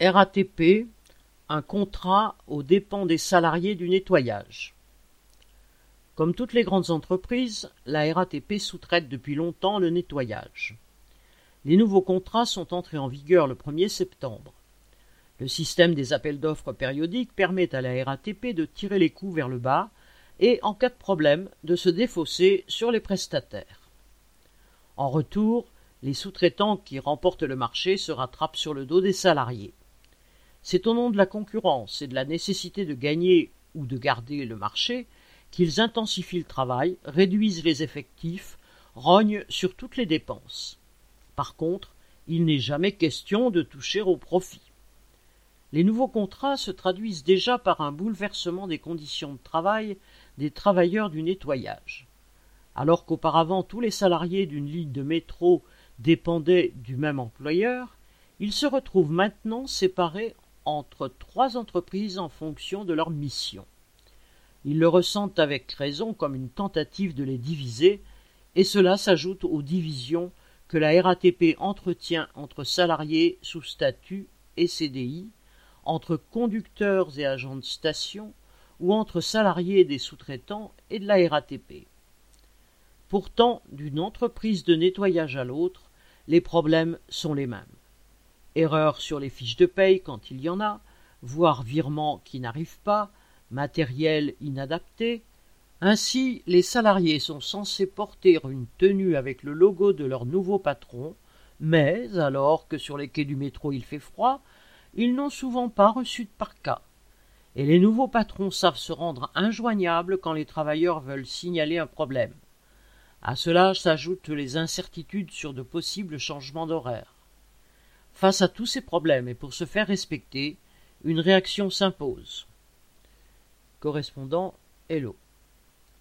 RATP, un contrat aux dépens des salariés du nettoyage. Comme toutes les grandes entreprises, la RATP sous-traite depuis longtemps le nettoyage. Les nouveaux contrats sont entrés en vigueur le 1er septembre. Le système des appels d'offres périodiques permet à la RATP de tirer les coûts vers le bas et, en cas de problème, de se défausser sur les prestataires. En retour, les sous-traitants qui remportent le marché se rattrapent sur le dos des salariés. C'est au nom de la concurrence et de la nécessité de gagner ou de garder le marché qu'ils intensifient le travail, réduisent les effectifs, rognent sur toutes les dépenses. Par contre, il n'est jamais question de toucher au profit. Les nouveaux contrats se traduisent déjà par un bouleversement des conditions de travail des travailleurs du nettoyage. Alors qu'auparavant tous les salariés d'une ligne de métro dépendaient du même employeur, ils se retrouvent maintenant séparés entre trois entreprises en fonction de leur mission. Ils le ressentent avec raison comme une tentative de les diviser, et cela s'ajoute aux divisions que la RATP entretient entre salariés sous statut et CDI, entre conducteurs et agents de station, ou entre salariés des sous-traitants et de la RATP. Pourtant, d'une entreprise de nettoyage à l'autre, les problèmes sont les mêmes erreurs sur les fiches de paye quand il y en a, voire virements qui n'arrivent pas, matériel inadapté. Ainsi, les salariés sont censés porter une tenue avec le logo de leur nouveau patron, mais alors que sur les quais du métro il fait froid, ils n'ont souvent pas reçu de parka. Et les nouveaux patrons savent se rendre injoignables quand les travailleurs veulent signaler un problème. À cela s'ajoutent les incertitudes sur de possibles changements d'horaire. Face à tous ces problèmes et pour se faire respecter, une réaction s'impose. Correspondant Hello.